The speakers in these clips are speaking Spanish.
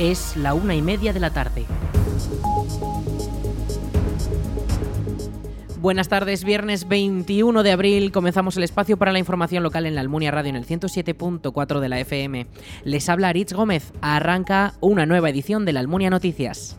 Es la una y media de la tarde. Buenas tardes, viernes 21 de abril comenzamos el espacio para la información local en la Almunia Radio en el 107.4 de la FM. Les habla Aritz Gómez, arranca una nueva edición de la Almunia Noticias.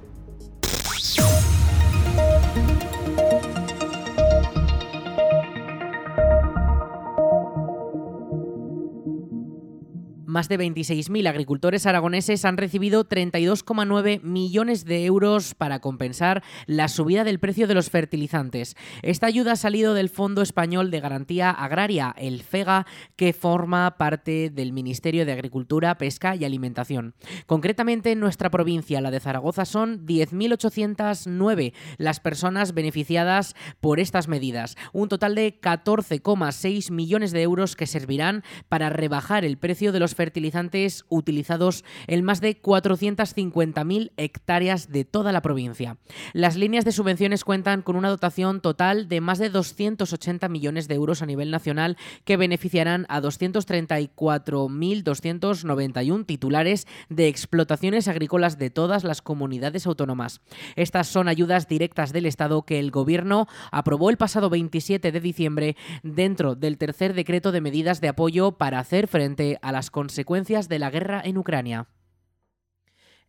Más de 26.000 agricultores aragoneses han recibido 32,9 millones de euros para compensar la subida del precio de los fertilizantes. Esta ayuda ha salido del Fondo Español de Garantía Agraria, el FEGA, que forma parte del Ministerio de Agricultura, Pesca y Alimentación. Concretamente, en nuestra provincia, la de Zaragoza, son 10.809 las personas beneficiadas por estas medidas. Un total de 14,6 millones de euros que servirán para rebajar el precio de los fertilizantes utilizados en más de 450.000 hectáreas de toda la provincia. Las líneas de subvenciones cuentan con una dotación total de más de 280 millones de euros a nivel nacional que beneficiarán a 234.291 titulares de explotaciones agrícolas de todas las comunidades autónomas. Estas son ayudas directas del Estado que el Gobierno aprobó el pasado 27 de diciembre dentro del tercer decreto de medidas de apoyo para hacer frente a las consecuencias consecuencias de la guerra en Ucrania.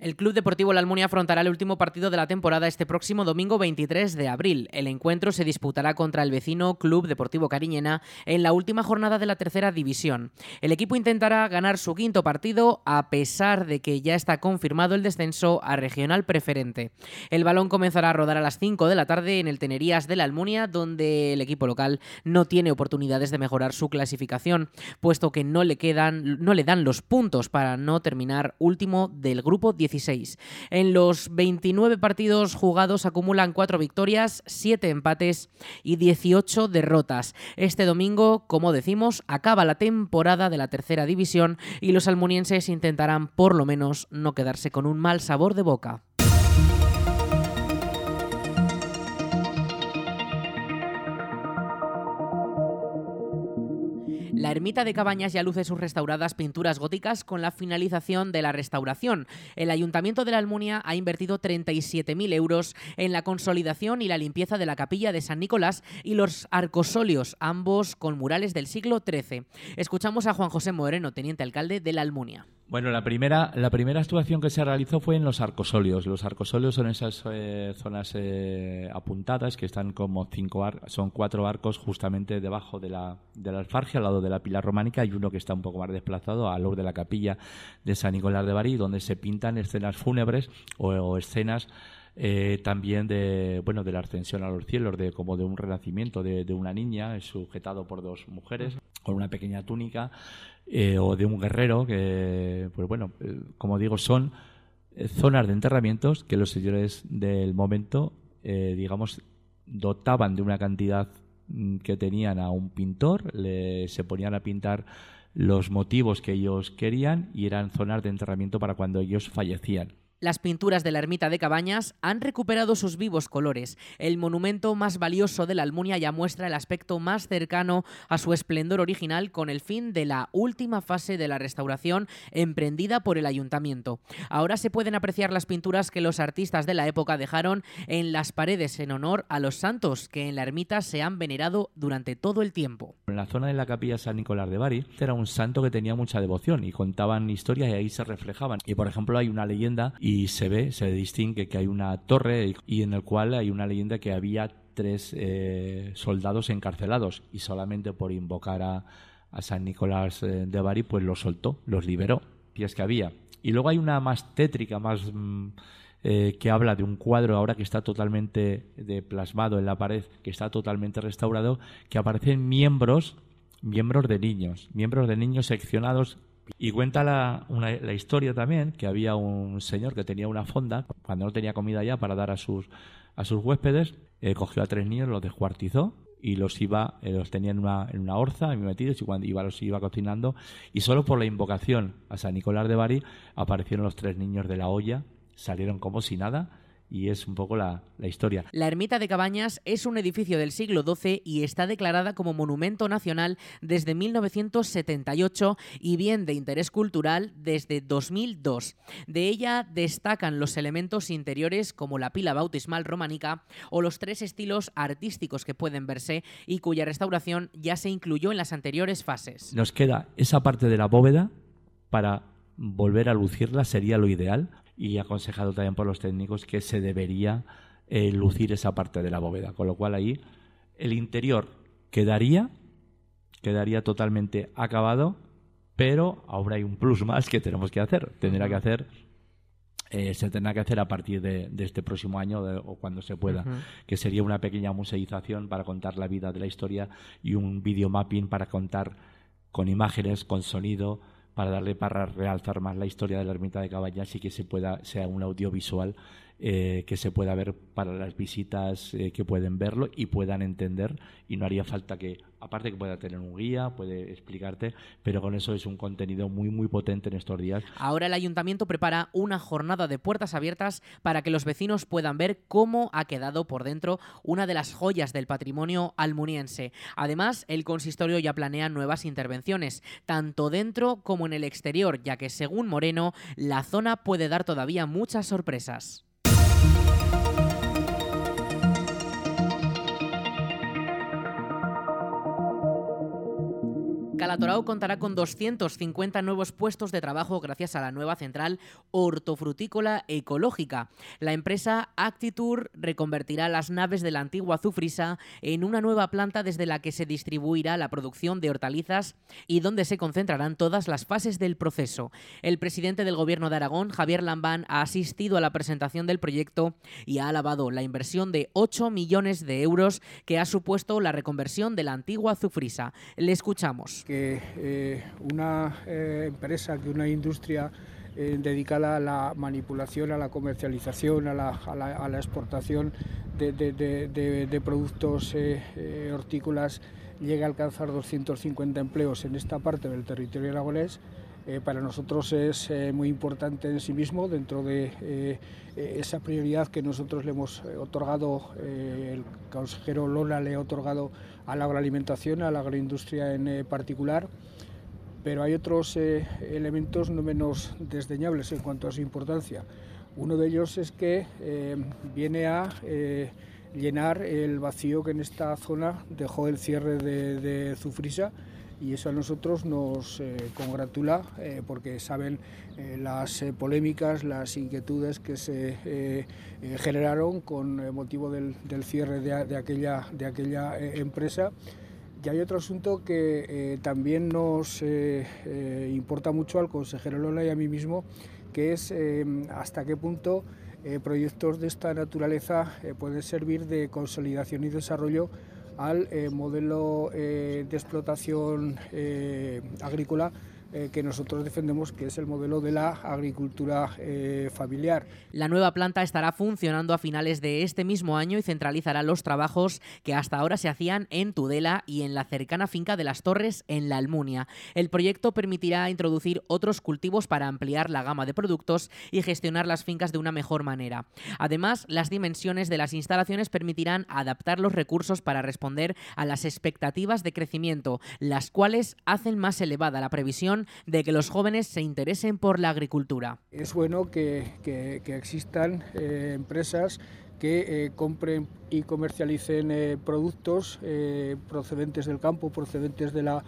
El Club Deportivo La Almunia afrontará el último partido de la temporada este próximo domingo 23 de abril. El encuentro se disputará contra el vecino Club Deportivo Cariñena en la última jornada de la tercera división. El equipo intentará ganar su quinto partido a pesar de que ya está confirmado el descenso a regional preferente. El balón comenzará a rodar a las 5 de la tarde en el Tenerías de La Almunia, donde el equipo local no tiene oportunidades de mejorar su clasificación, puesto que no le quedan no le dan los puntos para no terminar último del grupo 10 en los 29 partidos jugados acumulan 4 victorias, 7 empates y 18 derrotas. Este domingo, como decimos, acaba la temporada de la tercera división y los almunienses intentarán por lo menos no quedarse con un mal sabor de boca. Ermita de Cabañas ya luce sus restauradas pinturas góticas con la finalización de la restauración. El Ayuntamiento de la Almunia ha invertido 37.000 euros en la consolidación y la limpieza de la capilla de San Nicolás y los arcosolios, ambos con murales del siglo XIII. Escuchamos a Juan José Moreno, teniente alcalde de la Almunia. Bueno, la primera, la primera actuación que se realizó fue en los arcosolios. Los arcosolios son esas eh, zonas eh, apuntadas que están como cinco son cuatro arcos justamente debajo de la, de la alfargia, al lado de la pila románica, y uno que está un poco más desplazado al lado de la capilla de San Nicolás de Bari, donde se pintan escenas fúnebres o, escenas eh, también de bueno de la ascensión a los cielos de como de un renacimiento de, de una niña sujetado por dos mujeres con una pequeña túnica eh, o de un guerrero que, pues bueno, eh, como digo, son eh, zonas de enterramientos que los señores del momento, digamos, dotaban de una cantidad mm, que tenían a un pintor, le, se ponían a pintar los motivos que ellos querían y eran zonas de enterramiento para cuando ellos fallecían. Las pinturas de la ermita de Cabañas han recuperado sus vivos colores. El monumento más valioso de la Almunia ya muestra el aspecto más cercano a su esplendor original con el fin de la última fase de la restauración emprendida por el ayuntamiento. Ahora se pueden apreciar las pinturas que los artistas de la época dejaron en las paredes en honor a los santos que en la ermita se han venerado durante todo el tiempo. En la zona de la capilla San Nicolás de Bari era un santo que tenía mucha devoción y contaban historias y ahí se reflejaban. Y por ejemplo hay una leyenda y y se ve, se distingue que hay una torre y en el cual hay una leyenda que había tres eh, soldados encarcelados y solamente por invocar a, San Nicolás eh, de Bari pues los soltó, los liberó, y es que había. Y luego hay una más tétrica, más mm, eh, que habla de un cuadro ahora que está totalmente de plasmado en la pared, que está totalmente restaurado, que aparecen miembros, miembros de niños, miembros de niños seccionados y cuenta la, la, historia también que había un señor que tenía una fonda, cuando no tenía comida ya para dar a sus, a sus huéspedes, eh, cogió a tres niños, los descuartizó y los iba, eh, los tenía en una, en una orza metidos y cuando iba los iba cocinando. Y solo por la invocación a San Nicolás de Bari aparecieron los tres niños de la olla, salieron como si nada y es un poco la, la, historia. La ermita de Cabañas es un edificio del siglo XII y está declarada como Monumento Nacional desde 1978 y bien de interés cultural desde 2002. De ella destacan los elementos interiores como la pila bautismal románica o los tres estilos artísticos que pueden verse y cuya restauración ya se incluyó en las anteriores fases. Nos queda esa parte de la bóveda para volver a lucirla, sería lo ideal y aconsejado también por los técnicos que se debería eh, lucir esa parte de la bóveda. Con lo cual ahí el interior quedaría, quedaría totalmente acabado, pero ahora hay un plus más que tenemos que hacer. Tendrá que hacer eh, se tendrá que hacer a partir de, este próximo año o cuando se pueda, que sería una pequeña museización para contar la vida de la historia y un videomapping para contar con imágenes, con sonido, para darle para realzar más la historia de la ermita de Cabañas y que se pueda sea un audiovisual eh, que se pueda ver para las visitas eh, que pueden verlo y puedan entender y no haría falta que aparte que pueda tener un guía puede explicarte pero con eso es un contenido muy muy potente en estos días. Ahora el ayuntamiento prepara una jornada de puertas abiertas para que los vecinos puedan ver cómo ha quedado por dentro una de las joyas del patrimonio almuniense. Además el consistorio ya planea nuevas intervenciones tanto dentro como en el exterior ya que según Moreno la zona puede dar todavía muchas sorpresas Calatorao contará con 250 nuevos puestos de trabajo gracias a la nueva central hortofrutícola ecológica. La empresa Actitur reconvertirá las naves de la antigua Zufrisa en una nueva planta desde la que se distribuirá la producción de hortalizas y donde se concentrarán todas las fases del proceso. El presidente del Gobierno de Aragón, Javier Lambán, ha asistido a la presentación del proyecto y ha alabado la inversión de 8 millones de euros que ha supuesto la reconversión de la antigua Zufrisa. Le escuchamos que eh, una eh, empresa, que una industria eh, dedicada a la manipulación, a la comercialización, a la, exportación de, productos hortícolas llegue a alcanzar 250 empleos en esta parte del territorio aragonés, para nosotros es muy importante en sí mismo dentro de esa prioridad que nosotros le hemos otorgado, el consejero Lola le ha otorgado a la agroalimentación, a la agroindustria en eh, particular, pero hay otros eh, elementos no menos desdeñables en cuanto a su importancia. Uno de ellos es que eh, viene a llenar el vacío que en esta zona dejó el cierre de, de Zufrisa y eso a nosotros nos congratula porque saben las polémicas, las inquietudes que se generaron con motivo del, cierre de, aquella, de aquella empresa. Y hay otro asunto que también nos importa mucho al consejero Lola y a mí mismo, que es hasta qué punto proyectos de esta naturaleza pueden servir de consolidación y desarrollo al modelo de explotación agrícola eh, que nosotros defendemos, que es el modelo de la agricultura eh, familiar. La nueva planta estará funcionando a finales de este mismo año y centralizará los trabajos que hasta ahora se hacían en Tudela y en la cercana finca de las Torres en la Almunia. El proyecto permitirá introducir otros cultivos para ampliar la gama de productos y gestionar las fincas de una mejor manera. Además, las dimensiones de las instalaciones permitirán adaptar los recursos para responder a las expectativas de crecimiento, las cuales hacen más elevada la previsión de que los jóvenes se interesen por la agricultura. Es bueno que, existan eh, empresas que eh, compren y comercialicen eh, productos procedentes del campo, procedentes de la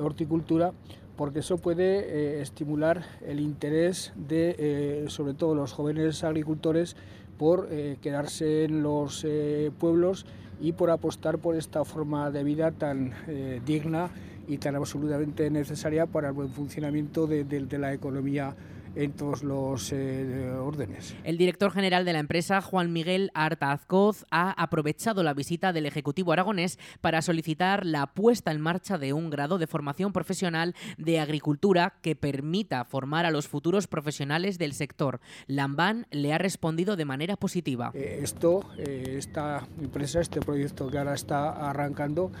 horticultura, porque eso puede estimular el interés de, sobre todo, los jóvenes agricultores por quedarse en los pueblos y por apostar por esta forma de vida tan digna y tan absolutamente necesaria para el buen funcionamiento de, de la economía en todos los eh, órdenes. El director general de la empresa, Juan Miguel Artazcoz, ha aprovechado la visita del Ejecutivo aragonés para solicitar la puesta en marcha de un grado de formación profesional de agricultura que permita formar a los futuros profesionales del sector. Lambán le ha respondido de manera positiva. Eh, esto, eh, esta empresa, este proyecto que ahora está arrancando,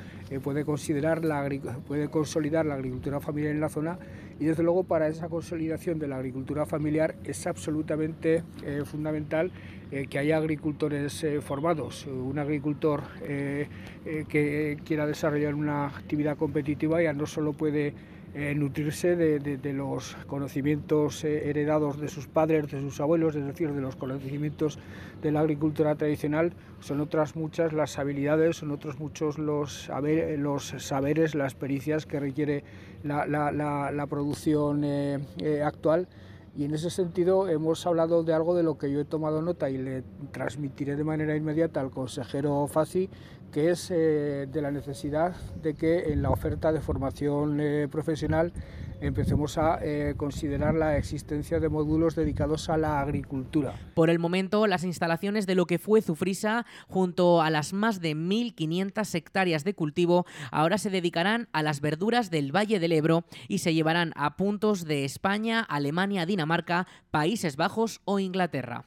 puede, considerar la, puede consolidar la agricultura familiar en la zona y desde luego para esa consolidación de la agricultura familiar es absolutamente eh, fundamental eh, que haya agricultores eh, formados. Un agricultor que quiera desarrollar una actividad competitiva ya no solo puede nutrirse de, los conocimientos heredados de sus padres, de sus abuelos, es decir, de los conocimientos de la agricultura tradicional, son otras muchas las habilidades, son otros muchos los, los saberes, las pericias que requiere la, producción actual. Y en ese sentido hemos hablado de algo de lo que yo he tomado nota y le transmitiré de manera inmediata al consejero Faci, que es eh, de la necesidad de que en la oferta de formación eh, profesional empecemos a eh, considerar la existencia de módulos dedicados a la agricultura. Por el momento, las instalaciones de lo que fue Zufrisa, junto a las más de 1.500 hectáreas de cultivo, ahora se dedicarán a las verduras del Valle del Ebro y se llevarán a puntos de España, Alemania, Dinamarca, Países Bajos o Inglaterra.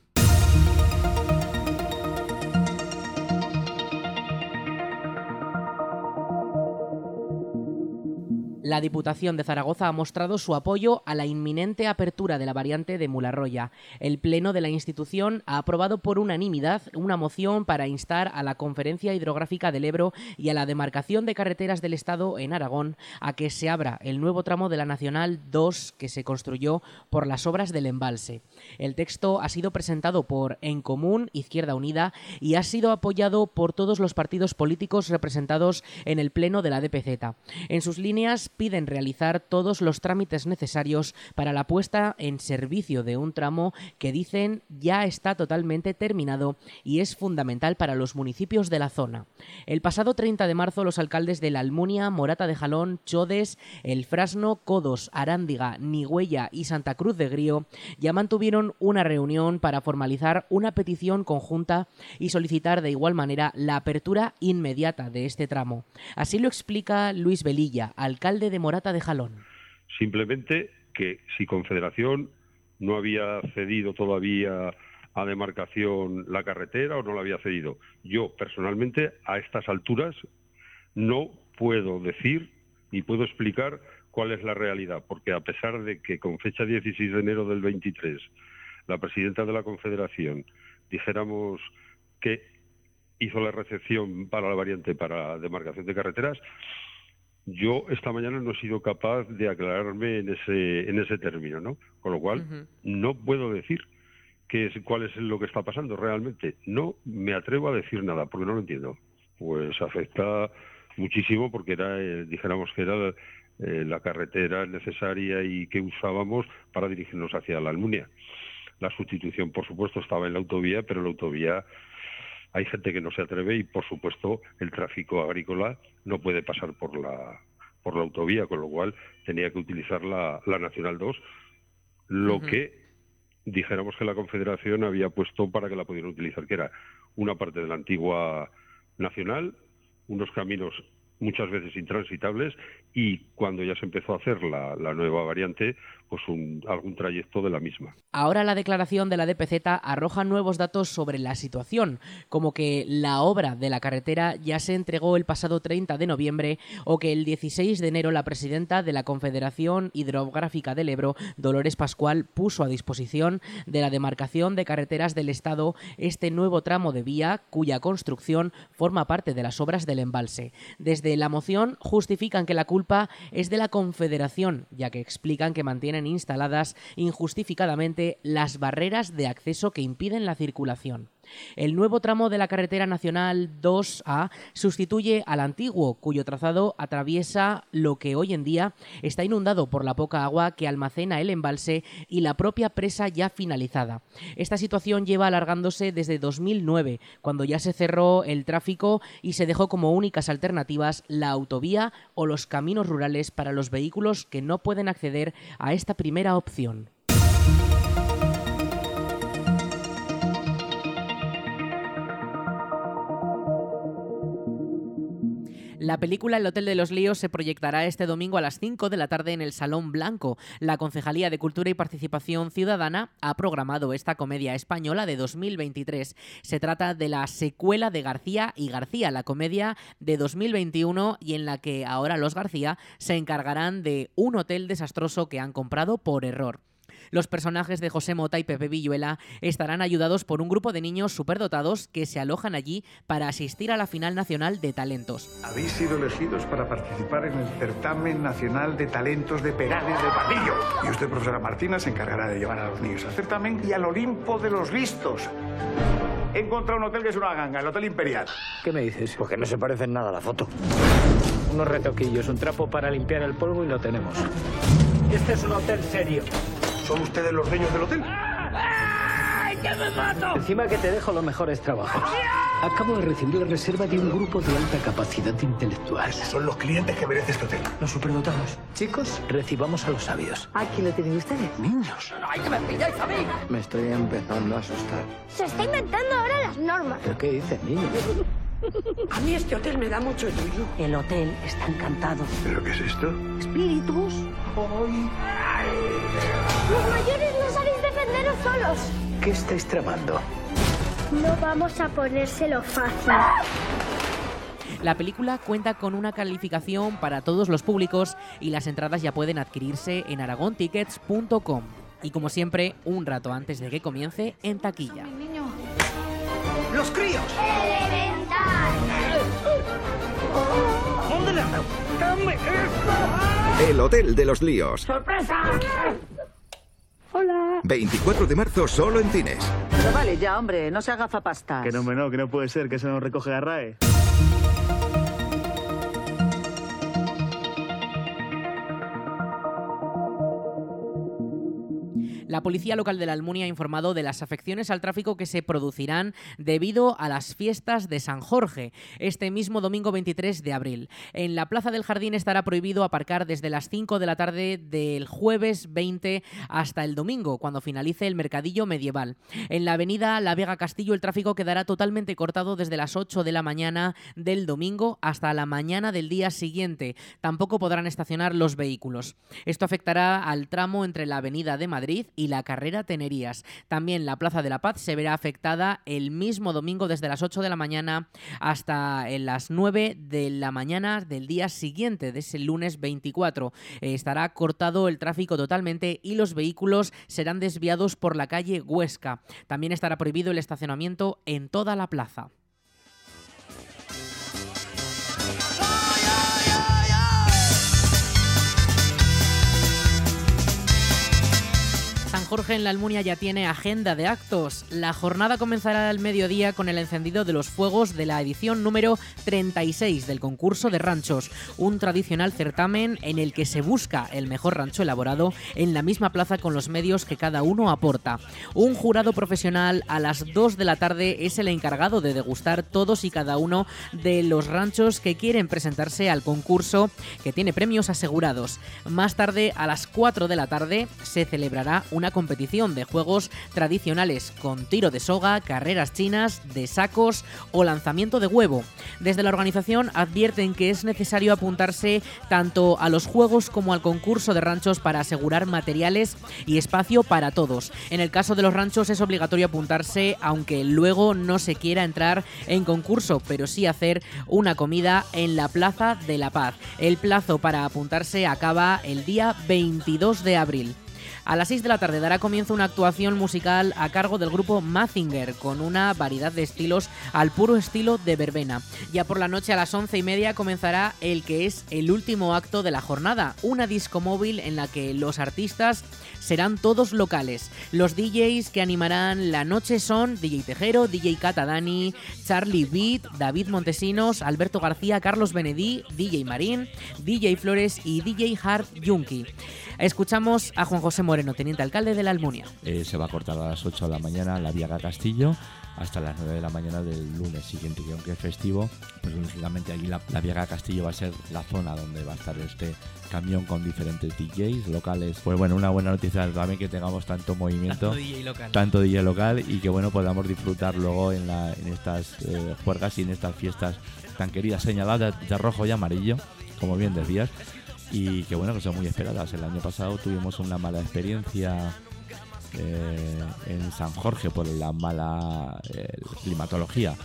La Diputación de Zaragoza ha mostrado su apoyo a la inminente apertura de la variante de Mularroya. El Pleno de la institución ha aprobado por unanimidad una moción para instar a la Conferencia Hidrográfica del Ebro y a la demarcación de carreteras del Estado en Aragón a que se abra el nuevo tramo de la Nacional 2 que se construyó por las obras del embalse. El texto ha sido presentado por En Común, Izquierda Unida, y ha sido apoyado por todos los partidos políticos representados en el Pleno de la DPZ. En sus líneas piden realizar todos los trámites necesarios para la puesta en servicio de un tramo que dicen ya está totalmente terminado y es fundamental para los municipios de la zona. El pasado 30 de marzo los alcaldes de la Almunia, Morata de Jalón, Chodes, El Frasno, Codos, Arándiga, Nigüella y Santa Cruz de Grío ya mantuvieron una reunión para formalizar una petición conjunta y solicitar de igual manera la apertura inmediata de este tramo. Así lo explica Luis Velilla, alcalde de Morata de Jalón. Simplemente que si Confederación no había cedido todavía a demarcación la carretera o no la había cedido. Yo personalmente a estas alturas no puedo decir ni puedo explicar cuál es la realidad, porque a pesar de que con fecha 16 de enero del 23 la presidenta de la Confederación dijéramos que hizo la recepción para la variante para demarcación de carreteras, yo esta mañana no he sido capaz de aclararme en ese, en ese término, ¿no? Con lo cual, no puedo decir qué es, cuál es lo que está pasando realmente. No me atrevo a decir nada, porque no lo entiendo. Pues afecta muchísimo porque era, eh, dijéramos que era eh, la carretera necesaria y que usábamos para dirigirnos hacia la Almunia. La sustitución, por supuesto, estaba en la autovía, pero la autovía hay gente que no se atreve y, por supuesto, el tráfico agrícola no puede pasar por la, por la autovía, con lo cual tenía que utilizar la, Nacional 2, lo que dijéramos que la Confederación había puesto para que la pudieran utilizar, que era una parte de la antigua Nacional, unos caminos muchas veces intransitables y cuando ya se empezó a hacer la, nueva variante, pues un, algún trayecto de la misma. Ahora la declaración de la DPZ arroja nuevos datos sobre la situación, como que la obra de la carretera ya se entregó el pasado 30 de noviembre o que el 16 de enero la presidenta de la Confederación Hidrográfica del Ebro, Dolores Pascual, puso a disposición de la demarcación de carreteras del Estado este nuevo tramo de vía cuya construcción forma parte de las obras del embalse. Desde la moción justifican que la culpa es de la Confederación, ya que explican que mantienen instaladas injustificadamente las barreras de acceso que impiden la circulación. El nuevo tramo de la carretera nacional 2A sustituye al antiguo, cuyo trazado atraviesa lo que hoy en día está inundado por la poca agua que almacena el embalse y la propia presa ya finalizada. Esta situación lleva alargándose desde 2009, cuando ya se cerró el tráfico y se dejó como únicas alternativas la autovía o los caminos rurales para los vehículos que no pueden acceder a esta primera opción. La película El Hotel de los Líos se proyectará este domingo a las 5 de la tarde en el Salón Blanco. La Concejalía de Cultura y Participación Ciudadana ha programado esta comedia española de 2023. Se trata de la secuela de García y García, la comedia de 2021 y en la que ahora los García se encargarán de un hotel desastroso que han comprado por error. Los personajes de José Mota y Pepe Villuela estarán ayudados por un grupo de niños superdotados que se alojan allí para asistir a la final nacional de talentos. Habéis sido elegidos para participar en el certamen nacional de talentos de Perales del Patillo. Y usted, profesora Martina, se encargará de llevar a los niños al certamen y al Olimpo de los listos. He encontrado un hotel que es una ganga, el Hotel Imperial. ¿Qué me dices? Porque no se parece en nada a la foto. Unos retoquillos, un trapo para limpiar el polvo y lo tenemos. Este es un hotel serio. ¿Son ustedes los dueños del hotel? ¡Ay, que me mato! Encima que te dejo los mejores trabajos. Acabo de recibir la reserva de un grupo de alta capacidad intelectual. Son los clientes que merece este hotel. Los superdotados. Chicos, recibamos a los sabios. Aquí lo tienen ustedes. Niños. ¡Ay, que me pilláis a mí! Me estoy empezando a asustar. Se está inventando ahora las normas. ¿Pero qué dices, niño? A mí este hotel me da mucho yuyu. El hotel está encantado. ¿Pero qué es esto? Espíritus. Los mayores no sabéis defenderos solos. ¿Qué estáis tramando? No vamos a ponérselo fácil. La película cuenta con una calificación para todos los públicos y las entradas ya pueden adquirirse en aragontickets.com. Y como siempre, un rato antes de que comience, en taquilla. ¡Los críos! ¿Dónde le El Hotel de los Líos. ¡Sorpresa! 24 de marzo solo en cines. Pero vale ya, hombre, no se haga zapastas. Que no, hombre, no, que no puede ser, que eso no recoge a RAE. La policía local de la Almunia ha informado de las afecciones al tráfico que se producirán debido a las fiestas de San Jorge este mismo domingo 23 de abril. En la Plaza del Jardín estará prohibido aparcar desde las 5 de la tarde del jueves 20 hasta el domingo, cuando finalice el mercadillo medieval. En la avenida La Vega Castillo el tráfico quedará totalmente cortado desde las 8 de la mañana del domingo hasta la mañana del día siguiente. Tampoco podrán estacionar los vehículos. Esto afectará al tramo entre la Avenida de Madrid y la carrera Tenerías. También la Plaza de la Paz se verá afectada el mismo domingo desde las 8 de la mañana hasta en las 9 de la mañana del día siguiente, de ese lunes 24. Eh, estará cortado el tráfico totalmente y los vehículos serán desviados por la calle Huesca. También estará prohibido el estacionamiento en toda la plaza. San Jorge en la Almunia ya tiene agenda de actos. La jornada comenzará al mediodía con el encendido de los fuegos de la edición número 36 del concurso de ranchos, un tradicional certamen en el que se busca el mejor rancho elaborado en la misma plaza con los medios que cada uno aporta. Un jurado profesional a las 2 de la tarde es el encargado de degustar todos y cada uno de los ranchos que quieren presentarse al concurso que tiene premios asegurados. Más tarde, a las 4 de la tarde, se celebrará una competición de juegos tradicionales con tiro de soga, carreras chinas, de sacos o lanzamiento de huevo. Desde la organización advierten que es necesario apuntarse tanto a los juegos como al concurso de ranchos para asegurar materiales y espacio para todos. En el caso de los ranchos es obligatorio apuntarse aunque luego no se quiera entrar en concurso, pero sí hacer una comida en la Plaza de la Paz. El plazo para apuntarse acaba el día 22 de abril. A las 6 de la tarde dará comienzo una actuación musical a cargo del grupo Mazinger, con una variedad de estilos al puro estilo de verbena. Ya por la noche a las 11 y media comenzará el que es el último acto de la jornada, una disco móvil en la que los artistas serán todos locales. Los DJs que animarán la noche son DJ Tejero, DJ Catadani, Charlie Beat, David Montesinos, Alberto García, Carlos Benedí, DJ Marín, DJ Flores y DJ Hard Junkie. Escuchamos a Juan José Moreno, teniente alcalde de la Almunia. Eh, se va a cortar a las 8 de la mañana la Viaga Castillo hasta las 9 de la mañana del lunes siguiente, que aunque es festivo, pues lógicamente allí la, la Viaga Castillo va a ser la zona donde va a estar este camión con diferentes DJs locales. Pues bueno, una buena noticia también que tengamos tanto movimiento, Tanto DJ local. tanto DJ local y que bueno podamos disfrutar luego en, la, en estas eh, juergas y en estas fiestas tan queridas, señaladas de rojo y amarillo, como bien decías, y que bueno, que son muy esperadas. El año pasado tuvimos una mala experiencia eh, en San Jorge por la mala eh, climatología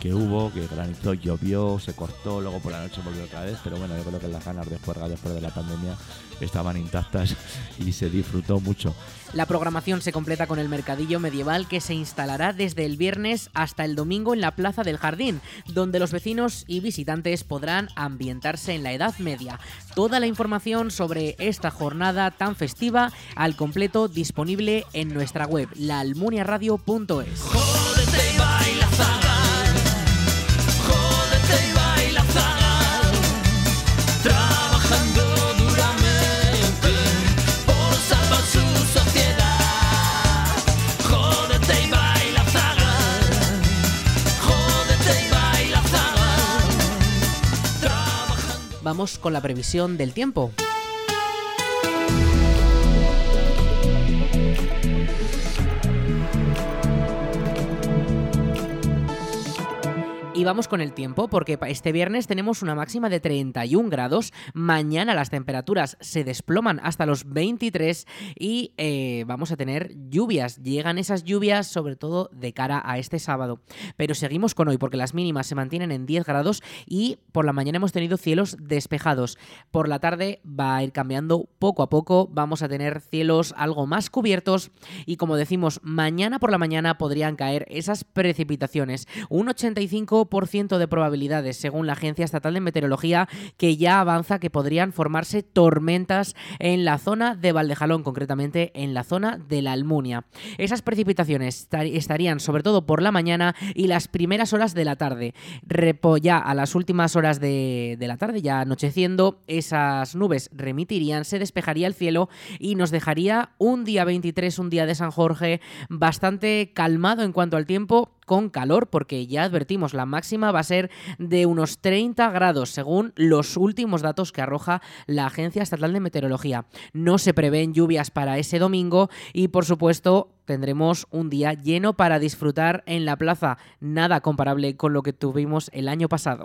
que hubo, que granizó, llovió, se cortó, luego por la noche volvió otra vez, pero bueno, yo creo que las ganas de juerga después de la pandemia estaban intactas y se disfrutó mucho. La programación se completa con el mercadillo medieval que se instalará desde el viernes hasta el domingo en la Plaza del Jardín, donde los vecinos y visitantes podrán ambientarse en la Edad Media. Toda la información sobre esta jornada tan festiva al completo disponible en nuestra web, laalmuniaradio.es. Vamos con la previsión del tiempo. Y vamos con el tiempo, porque este viernes tenemos una máxima de 31 grados. Mañana las temperaturas se desploman hasta los 23 y eh, vamos a tener lluvias. Llegan esas lluvias sobre todo de cara a este sábado. Pero seguimos con hoy, porque las mínimas se mantienen en 10 grados y por la mañana hemos tenido cielos despejados. Por la tarde va a ir cambiando poco a poco. Vamos a tener cielos algo más cubiertos y como decimos, mañana por la mañana podrían caer esas precipitaciones. Un 85% de probabilidades, según la Agencia Estatal de Meteorología, que ya avanza que podrían formarse tormentas en la zona de Valdejalón, concretamente en la zona de la Almunia. Esas precipitaciones estar- estarían sobre todo por la mañana y las primeras horas de la tarde. Repo ya a las últimas horas de, de la tarde, ya anocheciendo, esas nubes remitirían, se despejaría el cielo y nos dejaría un día 23, un día de San Jorge, bastante calmado en cuanto al tiempo, con calor, porque ya advertimos, la máxima va a ser de unos 30 grados, según los últimos datos que arroja la Agencia Estatal de Meteorología. No se prevén lluvias para ese domingo y, por supuesto, tendremos un día lleno para disfrutar en la plaza, nada comparable con lo que tuvimos el año pasado.